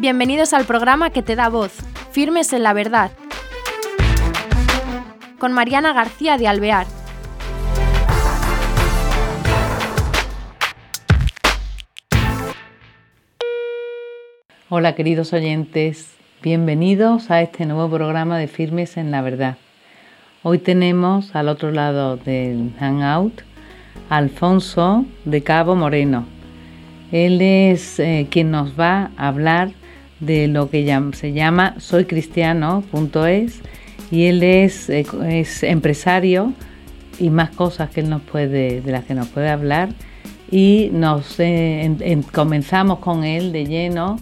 Bienvenidos al programa que te da voz, Firmes en la Verdad, con Mariana García de Alvear. Hola queridos oyentes, bienvenidos a este nuevo programa de Firmes en la Verdad. Hoy tenemos al otro lado del Hangout a Alfonso de Cabo Moreno. Él es eh, quien nos va a hablar de lo que se llama soycristiano.es y él es, eh, es, empresario y más cosas que él nos puede, de las que nos puede hablar y nos eh, comenzamos con él de lleno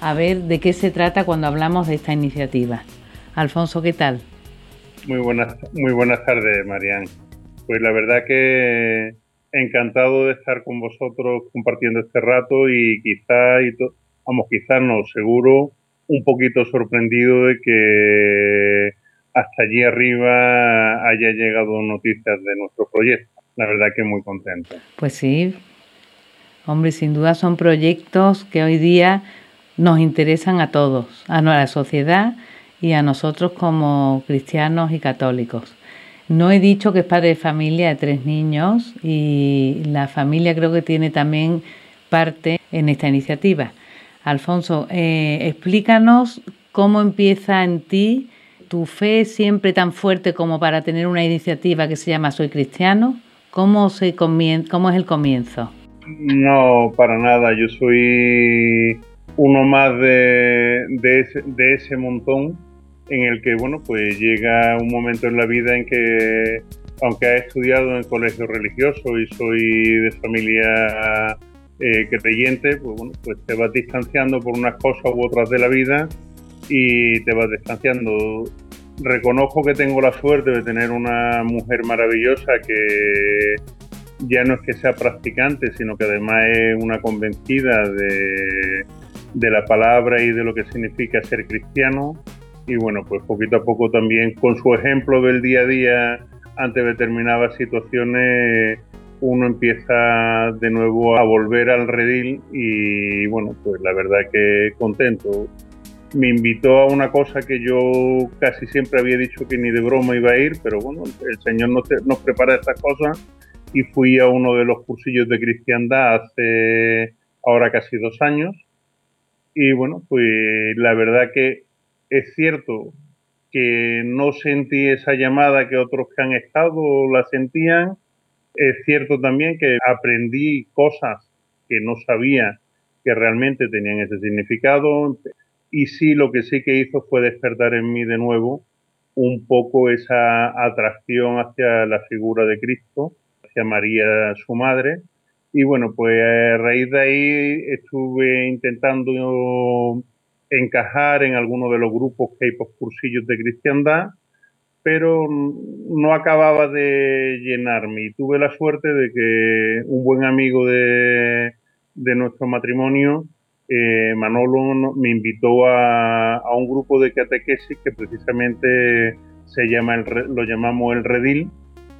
a ver de qué se trata cuando hablamos de esta iniciativa. Alfonso, ¿qué tal? Muy buenas, muy buenas tardes, Marian. Pues la verdad que encantado de estar con vosotros compartiendo este rato y quizá y vamos, quizás no, seguro, un poquito sorprendido de que hasta allí arriba haya llegado noticias de nuestro proyecto. La verdad que muy contento. Pues sí, hombre, sin duda son proyectos que hoy día nos interesan a todos, a la sociedad y a nosotros como cristianos y católicos. No he dicho que es padre de familia de tres niños y la familia creo que tiene también parte en esta iniciativa. Alfonso, eh, explícanos cómo empieza en ti tu fe siempre tan fuerte como para tener una iniciativa que se llama Soy Cristiano. ¿Cómo, es el comienzo? No, para nada. Yo soy uno más de, de, ese, montón en el que, bueno, pues llega un momento en la vida en que, aunque ha estudiado en colegio religioso y soy de familia eh, creyente, pues bueno, pues te vas distanciando por unas cosas u otras de la vida y te vas distanciando. Reconozco que tengo la suerte de tener una mujer maravillosa que ya no es que sea practicante, sino que además es una convencida de, de la palabra y de lo que significa ser cristiano. Y bueno, pues poquito a poco también con su ejemplo del día a día ante determinadas situaciones uno empieza de nuevo a volver al redil y bueno, pues la verdad que contento. Me invitó a una cosa que yo casi siempre había dicho que ni de broma iba a ir, pero bueno, el Señor nos, prepara estas cosas y fui a uno de los cursillos de cristiandad hace ahora casi dos años y bueno, pues la verdad que es cierto que no sentí esa llamada que otros que han estado la sentían. Es cierto también que aprendí cosas que no sabía que realmente tenían ese significado. Y sí, lo que sí que hizo fue despertar en mí de nuevo un poco esa atracción hacia la figura de Cristo, hacia María, su madre, y bueno, pues a raíz de ahí estuve intentando encajar en alguno de los grupos que hay por cursillos de cristiandad, pero no acababa de llenarme. Y tuve la suerte de que un buen amigo de, nuestro matrimonio, eh, Manolo, me invitó a, a, un grupo de catequesis que precisamente se llama el, lo llamamos el Redil,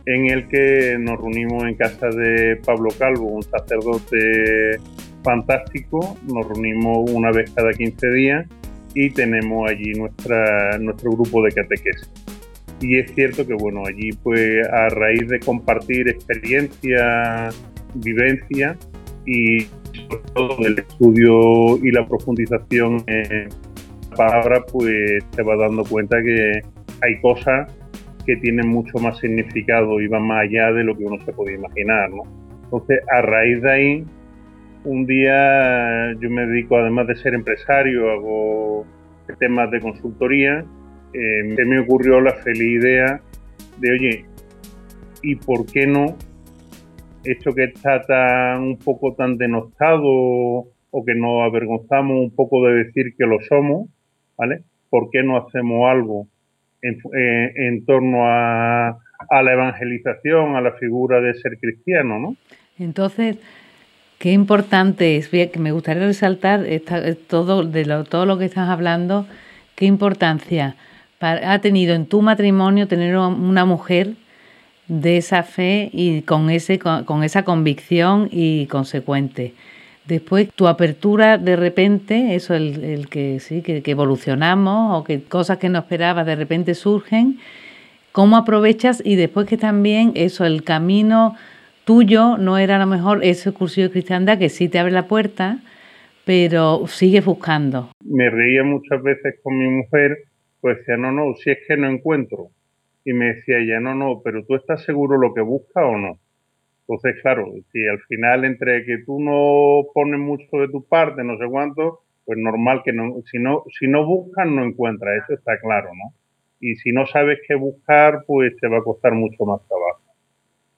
en el que nos reunimos en casa de Pablo Calvo, un sacerdote fantástico, nos reunimos una vez cada 15 días y tenemos allí nuestra, nuestro grupo de catequesis. Y es cierto que bueno, allí pues a raíz de compartir experiencia, vivencia y sobre todo el estudio y la profundización en la palabra, pues te vas dando cuenta que hay cosas que tienen mucho más significado y van más allá de lo que uno se podía imaginar, ¿no? Entonces, a raíz de ahí, un día yo me dedico, además de ser empresario, hago temas de consultoría, eh, se me ocurrió la feliz idea de, oye, ¿y por qué no esto que está tan un poco tan denostado o que nos avergonzamos un poco de decir que lo somos, ¿vale? ¿Por qué no hacemos algo eh, en, torno a, la evangelización, a la figura de ser cristiano, ¿no? Entonces, qué importante es, que me gustaría resaltar todo, de todo lo que estás hablando, qué importancia ha tenido en tu matrimonio tener una mujer de esa fe y con, ese, con, esa convicción y consecuente. Después tu apertura de repente, eso el, el que sí, que, evolucionamos o que cosas que no esperabas de repente surgen, ¿cómo aprovechas? Y después que también eso, el camino tuyo no era a lo mejor ese cursillo de cristiandad que sí te abre la puerta, pero sigues buscando. Me reía muchas veces con mi mujer, pues decía, no, no, si es que no encuentro. Y me decía ella, no, no, pero tú estás seguro lo que buscas o no. Entonces, claro, si al final entre que tú no pones mucho de tu parte, no sé cuánto, pues normal que no, si no, si no buscas, no encuentras, eso está claro, ¿no? Y si no sabes qué buscar, pues te va a costar mucho más trabajo.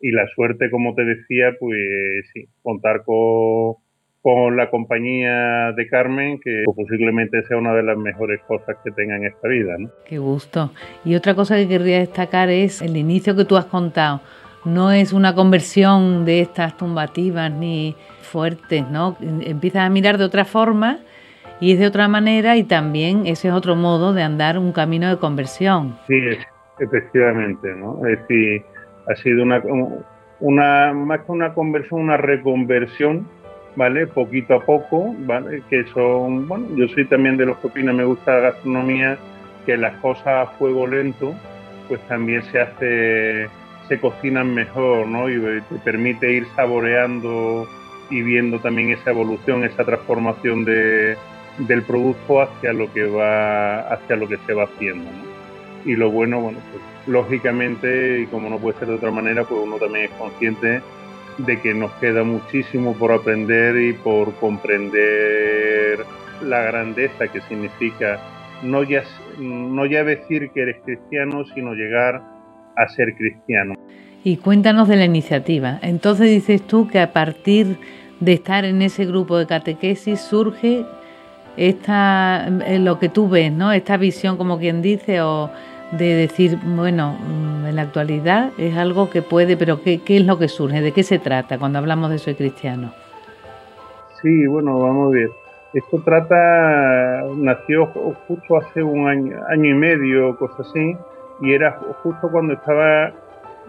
Y la suerte, como te decía, pues sí, contar con, con la compañía de Carmen, que posiblemente sea una de las mejores cosas que tenga en esta vida. ¿no? Qué gusto. Y otra cosa que querría destacar es el inicio que tú has contado no es una conversión de estas tumbativas ni fuertes, ¿no? Empiezas a mirar de otra forma y es de otra manera y también ese es otro modo de andar un camino de conversión. Sí, efectivamente, ¿no? Es decir, ha sido una, una más que una conversión, una reconversión, ¿vale? Poquito a poco, ¿vale? Que son, bueno, yo soy también de los que opinan, me gusta la gastronomía, que las cosas a fuego lento, pues también se hace se cocinan mejor, ¿no? Y te permite ir saboreando y viendo también esa evolución, esa transformación de, del producto hacia lo que va, hacia lo que se va haciendo, ¿no? Y lo bueno, bueno, pues lógicamente, y como no puede ser de otra manera, pues uno también es consciente de que nos queda muchísimo por aprender y por comprender la grandeza que significa no ya, no ya decir que eres cristiano, sino llegar a ser cristiano. Y cuéntanos de la iniciativa. Entonces dices tú que a partir de estar en ese grupo de catequesis surge esta eh, lo que tú ves, ¿no? Esta visión, como quien dice, o de decir, bueno, mm, en la actualidad es algo que puede, pero ¿qué, qué es lo que surge? ¿De qué se trata cuando hablamos de soy cristiano? Sí, bueno, vamos a ver. Esto trata, nació justo hace un año, año y medio, cosas así, y era justo cuando estaba,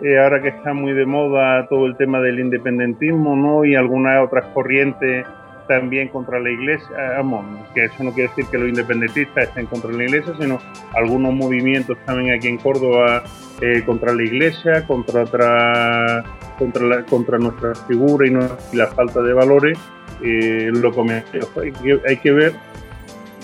eh, ahora que está muy de moda todo el tema del independentismo, ¿no? Y algunas otras corrientes también contra la iglesia, vamos, que eso no quiere decir que los independentistas estén contra la iglesia, sino algunos movimientos también aquí en Córdoba eh, contra la iglesia, contra otra, contra, la, contra nuestra figura y, la falta de valores, eh, lo. Hay que, hay que ver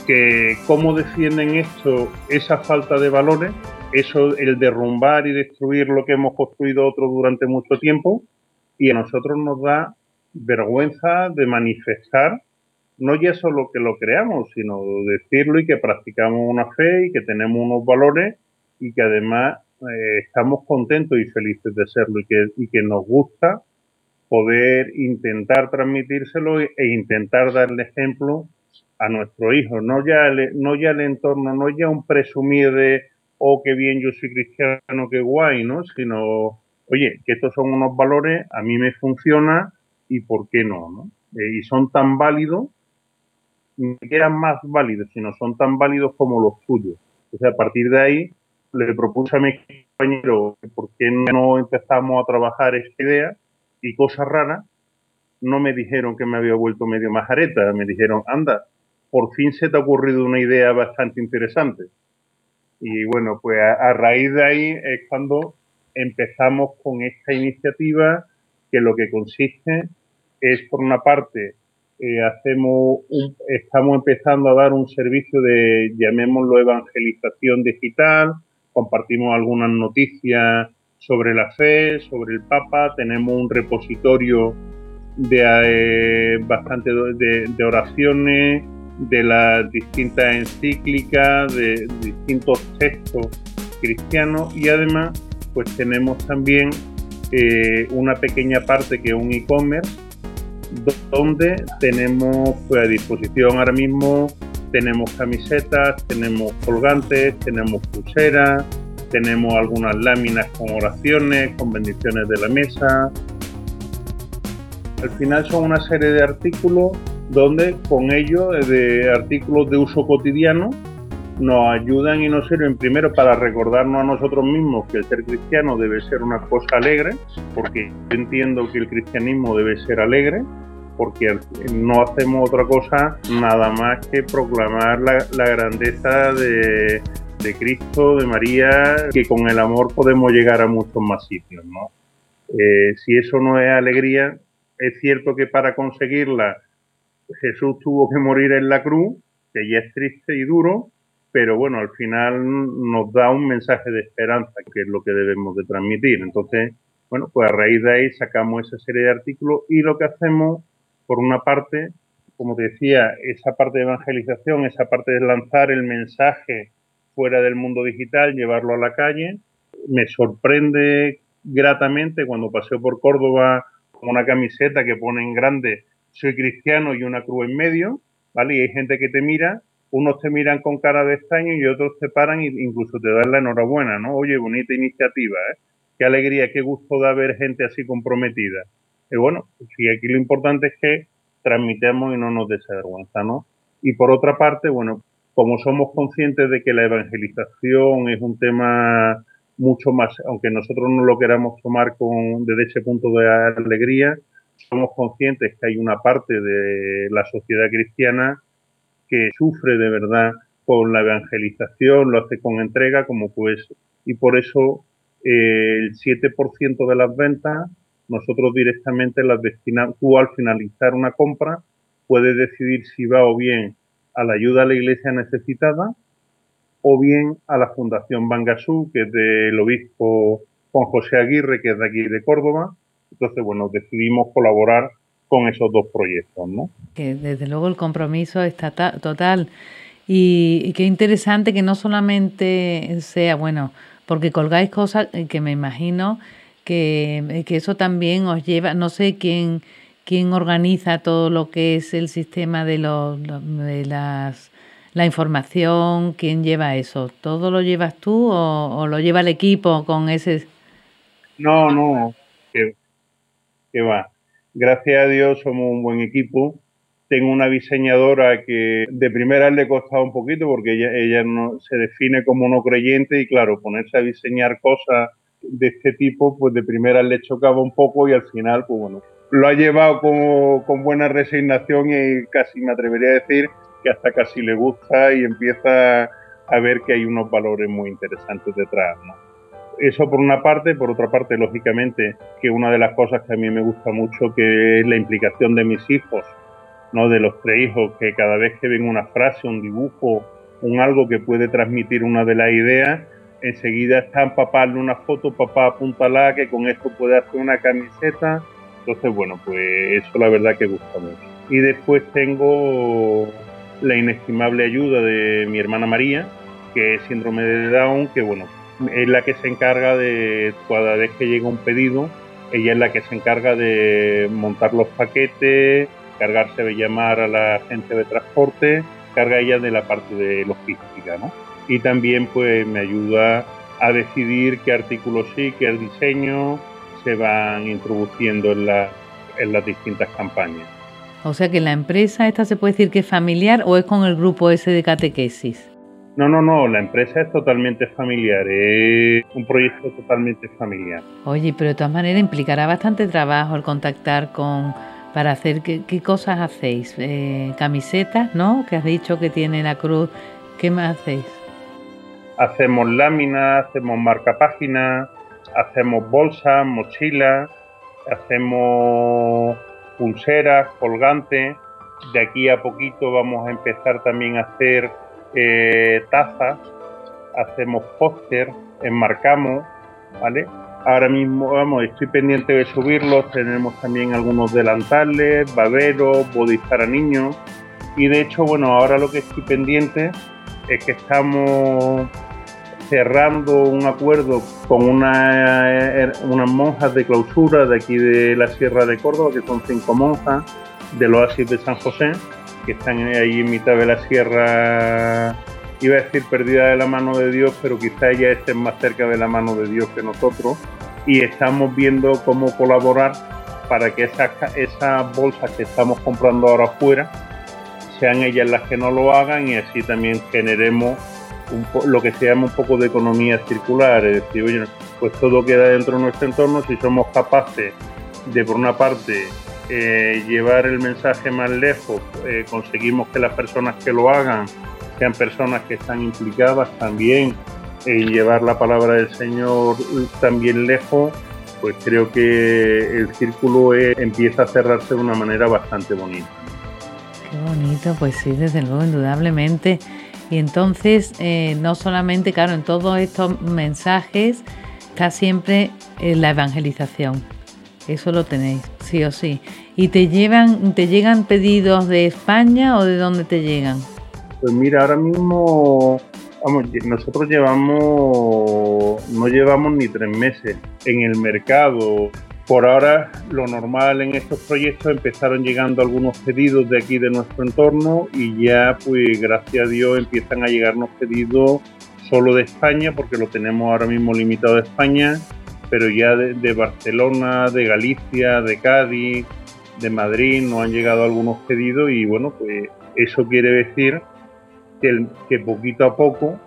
que cómo defienden esto, esa falta de valores, eso, el derrumbar y destruir lo que hemos construido otros durante mucho tiempo, y a nosotros nos da vergüenza de manifestar, no ya solo que lo creamos, sino decirlo y que practicamos una fe y que tenemos unos valores y que además eh, estamos contentos y felices de serlo y que, y que nos gusta poder intentar transmitírselo e intentar darle ejemplo a nuestro hijo, no ya, no ya el entorno, no ya un presumir de oh, qué bien yo soy cristiano, qué guay, ¿no? Sino, oye, que estos son unos valores, a mí me funciona y por qué no, ¿no? Eh, y son tan válidos, ni eran más válidos, sino son tan válidos como los tuyos. O sea, a partir de ahí le propuse a mi compañero por qué no empezamos a trabajar esta idea y cosas raras, no me dijeron que me había vuelto medio majareta, me dijeron, anda, por fin se te ha ocurrido una idea bastante interesante. Y bueno, pues a, raíz de ahí es cuando empezamos con esta iniciativa que lo que consiste es, por una parte, eh, hacemos estamos empezando a dar un servicio de, llamémoslo, evangelización digital, compartimos algunas noticias sobre la fe, sobre el Papa, tenemos un repositorio de eh, bastante de oraciones, de las distintas encíclicas, de, distintos textos cristianos y además pues tenemos también eh, una pequeña parte que es un e-commerce donde tenemos pues, a disposición ahora mismo tenemos camisetas, tenemos colgantes, tenemos pulseras, tenemos algunas láminas con oraciones, con bendiciones de la mesa. Al final son una serie de artículos donde con ello eh, de artículos de uso cotidiano nos ayudan y nos sirven primero para recordarnos a nosotros mismos que el ser cristiano debe ser una cosa alegre, porque yo entiendo que el cristianismo debe ser alegre, porque no hacemos otra cosa nada más que proclamar la, grandeza de, Cristo, de María, que con el amor podemos llegar a muchos más sitios, ¿no? Eh, si eso no es alegría, es cierto que para conseguirla Jesús tuvo que morir en la cruz, que ya es triste y duro, pero bueno, al final nos da un mensaje de esperanza, que es lo que debemos de transmitir. Entonces, bueno, pues a raíz de ahí sacamos esa serie de artículos y lo que hacemos, por una parte, como te decía, esa parte de evangelización, esa parte de lanzar el mensaje fuera del mundo digital, llevarlo a la calle. Me sorprende gratamente cuando paseo por Córdoba con una camiseta que pone en grande soy cristiano y una cruz en medio, ¿vale? Y hay gente que te mira, unos te miran con cara de extraño y otros te paran e incluso te dan la enhorabuena, ¿no? Oye, bonita iniciativa, ¿eh? Qué alegría, qué gusto da ver gente así comprometida. Y bueno, sí, aquí lo importante es que transmitamos y no nos desvergüenza, ¿no? Y por otra parte, bueno, como somos conscientes de que la evangelización es un tema mucho más, aunque nosotros no lo queramos tomar con, desde ese punto de alegría, somos conscientes que hay una parte de la sociedad cristiana que sufre de verdad con la evangelización, lo hace con entrega, como pues, y por eso eh, el 7% de las ventas nosotros directamente las destinamos, tú al finalizar una compra puedes decidir si va o bien a la ayuda a la iglesia necesitada o bien a la Fundación Bangasú, que es del obispo Juan José Aguirre, que es de aquí de Córdoba. Entonces, bueno, decidimos colaborar con esos dos proyectos, ¿no? Que desde luego el compromiso está total. Y, qué interesante que no solamente sea, bueno, porque colgáis cosas que me imagino que, que eso también os lleva, no sé quién, quién organiza todo lo que es el sistema de, los, de las la información, quién lleva eso, ¿todo lo llevas tú o, lo lleva el equipo con ese? No, no, que, que va gracias a Dios somos un buen equipo. Tengo una diseñadora que de primera le costado un poquito porque ella, ella no, se define como no creyente y claro, ponerse a diseñar cosas de este tipo, pues de primera le chocaba un poco y al final, pues bueno, lo ha llevado con, con buena resignación y casi me atrevería a decir que hasta casi le gusta y empieza a ver que hay unos valores muy interesantes detrás, ¿no? Eso por una parte, por otra parte, lógicamente, que una de las cosas que a mí me gusta mucho que es la implicación de mis hijos, no de los tres hijos, que cada vez que ven una frase, un dibujo, un algo que puede transmitir una de las ideas, enseguida están papá, una foto, papá, apúntala, que con esto puede hacer una camiseta. Entonces, bueno, pues eso la verdad que gusta mucho. Y después tengo la inestimable ayuda de mi hermana María, que es síndrome de Down, que bueno, es la que se encarga de, cada vez que llega un pedido, ella es la que se encarga de montar los paquetes, cargarse de llamar a la gente de transporte, carga ella de la parte de logística, ¿no? Y también pues me ayuda a decidir qué artículos sí, qué diseño se van introduciendo en, la, en las distintas campañas. O sea que la empresa esta se puede decir que es familiar o es con el grupo ese de catequesis. No, no, no, la empresa es totalmente familiar, es un proyecto totalmente familiar. Oye, pero de todas maneras implicará bastante trabajo el contactar con para hacer qué, cosas hacéis, eh, camisetas, ¿no? Que has dicho que tiene la cruz, ¿qué más hacéis? Hacemos láminas, hacemos marcapáginas, hacemos bolsas, mochilas, hacemos pulseras, colgantes. De aquí a poquito vamos a empezar también a hacer eh, tazas, hacemos póster, enmarcamos, ¿vale? Ahora mismo, vamos, estoy pendiente de subirlos, tenemos también algunos delantales, baberos, bodys para niños, y de hecho, bueno, ahora lo que estoy pendiente es que estamos cerrando un acuerdo con una, eh, unas monjas de clausura de aquí de la Sierra de Córdoba, que son cinco monjas del oasis de San José, que están ahí en mitad de la sierra, iba a decir perdida de la mano de Dios, pero quizá ellas estén más cerca de la mano de Dios que nosotros. Y estamos viendo cómo colaborar para que esas, esas bolsas que estamos comprando ahora afuera sean ellas las que no lo hagan y así también generemos un lo que se llama un poco de economía circular. Es decir, oye, pues todo queda dentro de nuestro entorno si somos capaces de, por una parte, eh, llevar el mensaje más lejos, eh, conseguimos que las personas que lo hagan sean personas que están implicadas también en llevar la palabra del Señor también lejos, pues creo que el círculo empieza a cerrarse de una manera bastante bonita. Qué bonito, pues sí, desde luego, indudablemente. Y entonces, eh, no solamente, claro, en todos estos mensajes está siempre eh, la evangelización. Eso lo tenéis, sí o sí. ¿Y te llevan, te llegan pedidos de España o de dónde te llegan? Pues mira, ahora mismo, nosotros llevamos, no llevamos ni tres meses en el mercado. Por ahora, lo normal en estos proyectos empezaron llegando algunos pedidos de aquí de nuestro entorno y ya, pues gracias a Dios, empiezan a llegarnos pedidos solo de España, porque lo tenemos ahora mismo limitado a España, pero ya de, Barcelona, de Galicia, de Cádiz, de Madrid, nos han llegado algunos pedidos y bueno, pues eso quiere decir que, que poquito a poco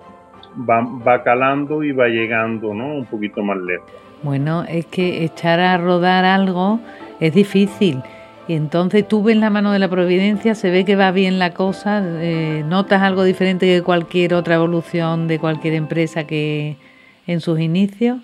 va, va calando y va llegando ¿no? un poquito más lejos. Bueno, es que echar a rodar algo es difícil. Y entonces tú ves la mano de la providencia, se ve que va bien la cosa, eh, notas algo diferente que cualquier otra evolución de cualquier empresa que en sus inicios.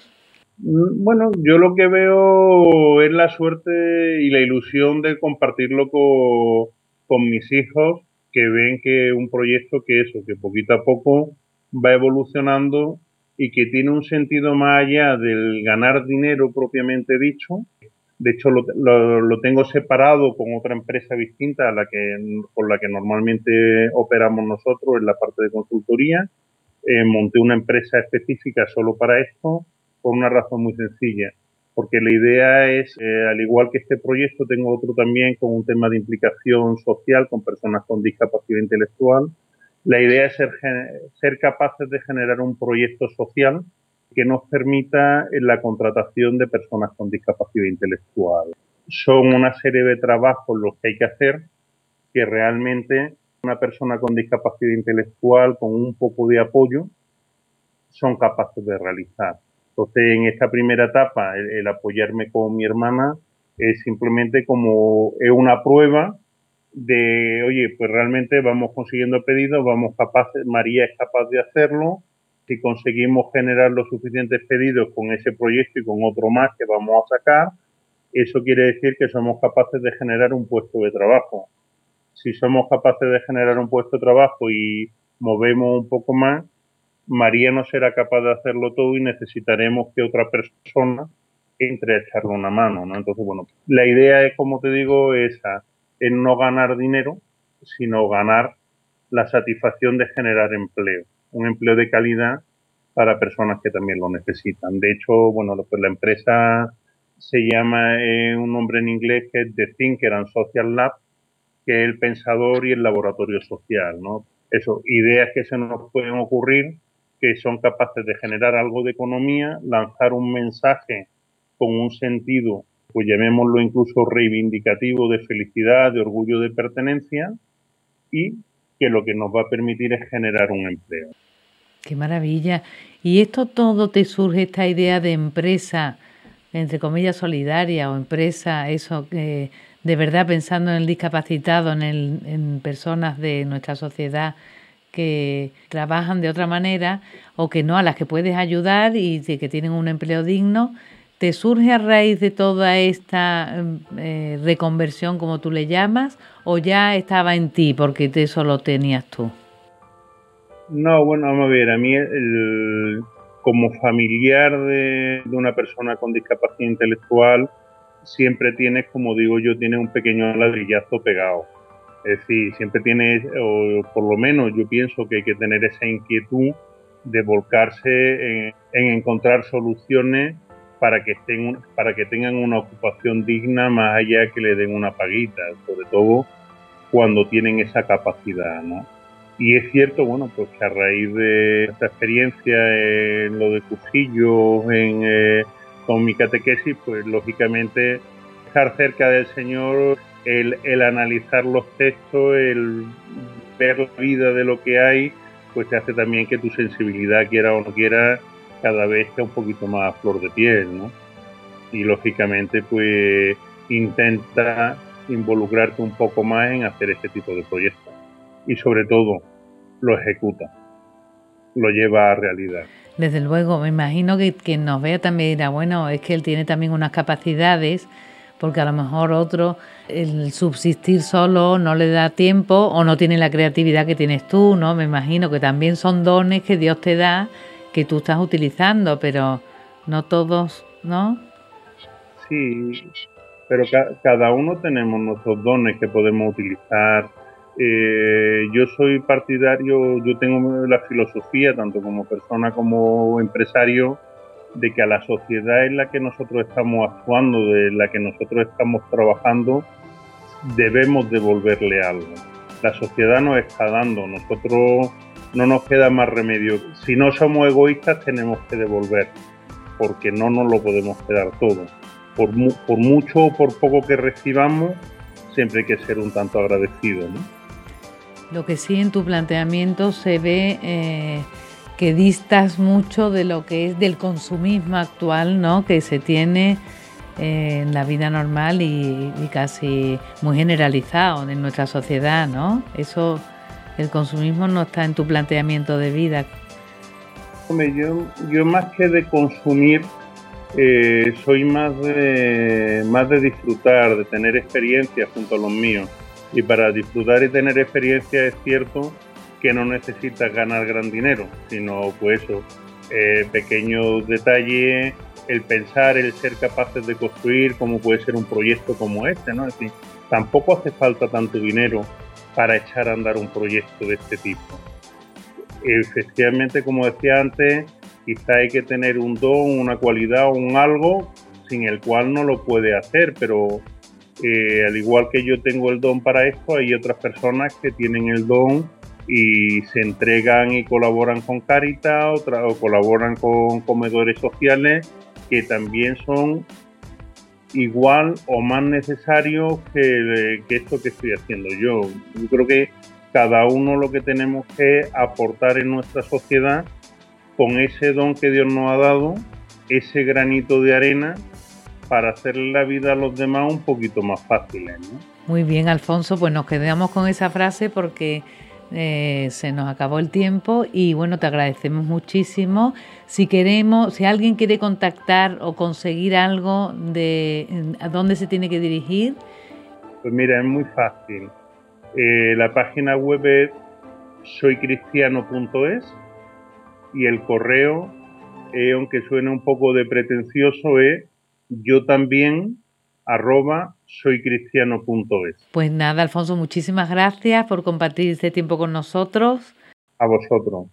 Mm, bueno, yo lo que veo es la suerte y la ilusión de compartirlo con, con mis hijos, que ven que un proyecto que eso, que poquito a poco va evolucionando y que tiene un sentido más allá del ganar dinero propiamente dicho. De hecho, lo, lo, tengo separado con otra empresa distinta a la que, la que normalmente operamos nosotros en la parte de consultoría. Eh, monté una empresa específica solo para esto por una razón muy sencilla. Porque la idea es, eh, al igual que este proyecto, tengo otro también con un tema de implicación social con personas con discapacidad intelectual, la idea es ser, ser capaces de generar un proyecto social que nos permita la contratación de personas con discapacidad intelectual. Son una serie de trabajos los que hay que hacer que realmente una persona con discapacidad intelectual con un poco de apoyo son capaces de realizar. Entonces, en esta primera etapa, el, apoyarme con mi hermana es simplemente como es una prueba de, oye, pues realmente vamos consiguiendo pedidos, vamos capaces, María es capaz de hacerlo, si conseguimos generar los suficientes pedidos con ese proyecto y con otro más que vamos a sacar, eso quiere decir que somos capaces de generar un puesto de trabajo. Si somos capaces de generar un puesto de trabajo y movemos un poco más, María no será capaz de hacerlo todo y necesitaremos que otra persona entre a echarle una mano, ¿no? Entonces, bueno, la idea es, como te digo, esa, en no ganar dinero, sino ganar la satisfacción de generar empleo, un empleo de calidad para personas que también lo necesitan. De hecho, bueno, pues la empresa se llama eh, un nombre en inglés que es The Thinker and Social Lab, que es el pensador y el laboratorio social, ¿no? Eso, ideas que se nos pueden ocurrir, que son capaces de generar algo de economía, lanzar un mensaje con un sentido pues llamémoslo incluso reivindicativo de felicidad, de orgullo de pertenencia y que lo que nos va a permitir es generar un empleo. Qué maravilla. ¿Y esto todo te surge esta idea de empresa, entre comillas, solidaria o empresa, eso que de verdad pensando en el discapacitado, en, el, en personas de nuestra sociedad que trabajan de otra manera o que no, a las que puedes ayudar y que tienen un empleo digno, ¿Te surge a raíz de toda esta eh, reconversión, como tú le llamas, o ya estaba en ti porque eso lo tenías tú? No, bueno, vamos a ver, a mí como familiar de, una persona con discapacidad intelectual, siempre tienes, como digo yo, tienes un pequeño ladrillazo pegado. Es decir, siempre tienes, o por lo menos yo pienso que hay que tener esa inquietud de volcarse en encontrar soluciones para que estén para que tengan una ocupación digna más allá que le den una paguita, sobre todo cuando tienen esa capacidad, ¿no? Y es cierto, bueno, pues que a raíz de esta experiencia en lo de cursillos, en eh, con mi catequesis, pues lógicamente estar cerca del Señor, el, el analizar los textos, el ver la vida de lo que hay, pues te hace también que tu sensibilidad, quiera o no quiera, cada vez está un poquito más a flor de piel, ¿no? Y lógicamente, pues intenta involucrarte un poco más en hacer este tipo de proyectos. Y sobre todo, lo ejecuta, lo lleva a realidad. Desde luego, me imagino que quien nos vea también dirá, bueno, es que él tiene también unas capacidades, porque a lo mejor otro, el subsistir solo no le da tiempo o no tiene la creatividad que tienes tú, ¿no? Me imagino que también son dones que Dios te da, que tú estás utilizando, pero no todos, ¿no? Sí, pero cada uno tenemos nuestros dones que podemos utilizar. Eh, yo soy partidario, yo tengo la filosofía, tanto como persona como empresario, de que a la sociedad en la que nosotros estamos actuando, de la que nosotros estamos trabajando, debemos devolverle algo. La sociedad nos está dando, nosotros no nos queda más remedio. Si no somos egoístas tenemos que devolver, porque no nos lo podemos quedar todo por, mucho o por poco que recibamos, siempre hay que ser un tanto agradecido. Lo que sí en tu planteamiento se ve eh, que distas mucho de lo que es del consumismo actual, ¿no? que se tiene eh, en la vida normal y, casi muy generalizado en nuestra sociedad. ¿no? Eso, el consumismo no está en tu planteamiento de vida. Yo, yo más que de consumir, eh, soy más de, más de disfrutar, de tener experiencias junto a los míos. Y para disfrutar y tener experiencia es cierto que no necesitas ganar gran dinero, sino pues eso, eh, pequeños detalles, el pensar, el ser capaces de construir como puede ser un proyecto como este, ¿no? Es decir, tampoco hace falta tanto dinero para echar a andar un proyecto de este tipo. Efectivamente, como decía antes, quizá hay que tener un don, una cualidad o un algo sin el cual no lo puede hacer, pero eh, al igual que yo tengo el don para esto, hay otras personas que tienen el don y se entregan y colaboran con Caritas o, colaboran con comedores sociales que también son igual o más necesarios que, que esto que estoy haciendo yo. Yo creo que cada uno lo que tenemos que aportar en nuestra sociedad con ese don que Dios nos ha dado, ese granito de arena para hacerle la vida a los demás un poquito más fácil. Muy bien, Alfonso, pues nos quedamos con esa frase porque eh, se nos acabó el tiempo y bueno, te agradecemos muchísimo. Si queremos, si alguien quiere contactar o conseguir algo de a dónde se tiene que dirigir. Pues mira, es muy fácil. Eh, la página web es soycristiano.es y el correo, eh, aunque suene un poco de pretencioso, es yo también arroba soycristiano.es. Pues nada, Alfonso, muchísimas gracias por compartir este tiempo con nosotros. A vosotros.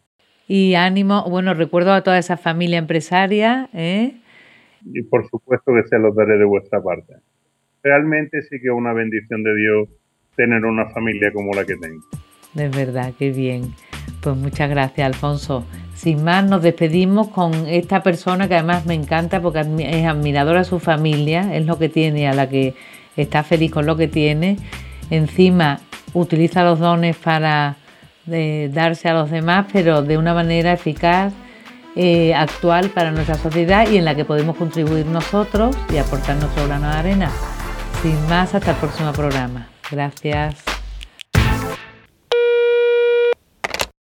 Y ánimo, bueno, recuerdo a toda esa familia empresaria. ¿eh? Y por supuesto que se los daré de vuestra parte. Realmente sí que es una bendición de Dios tener una familia como la que tengo. De verdad, qué bien. Pues muchas gracias, Alfonso. Sin más, nos despedimos con esta persona que además me encanta porque es admiradora de su familia, es lo que tiene, a la que está feliz con lo que tiene. Encima, utiliza los dones para eh, darse a los demás, pero de una manera eficaz, eh, actual para nuestra sociedad y en la que podemos contribuir nosotros y aportar nuestro grano de arena. Sin más, hasta el próximo programa. Gracias.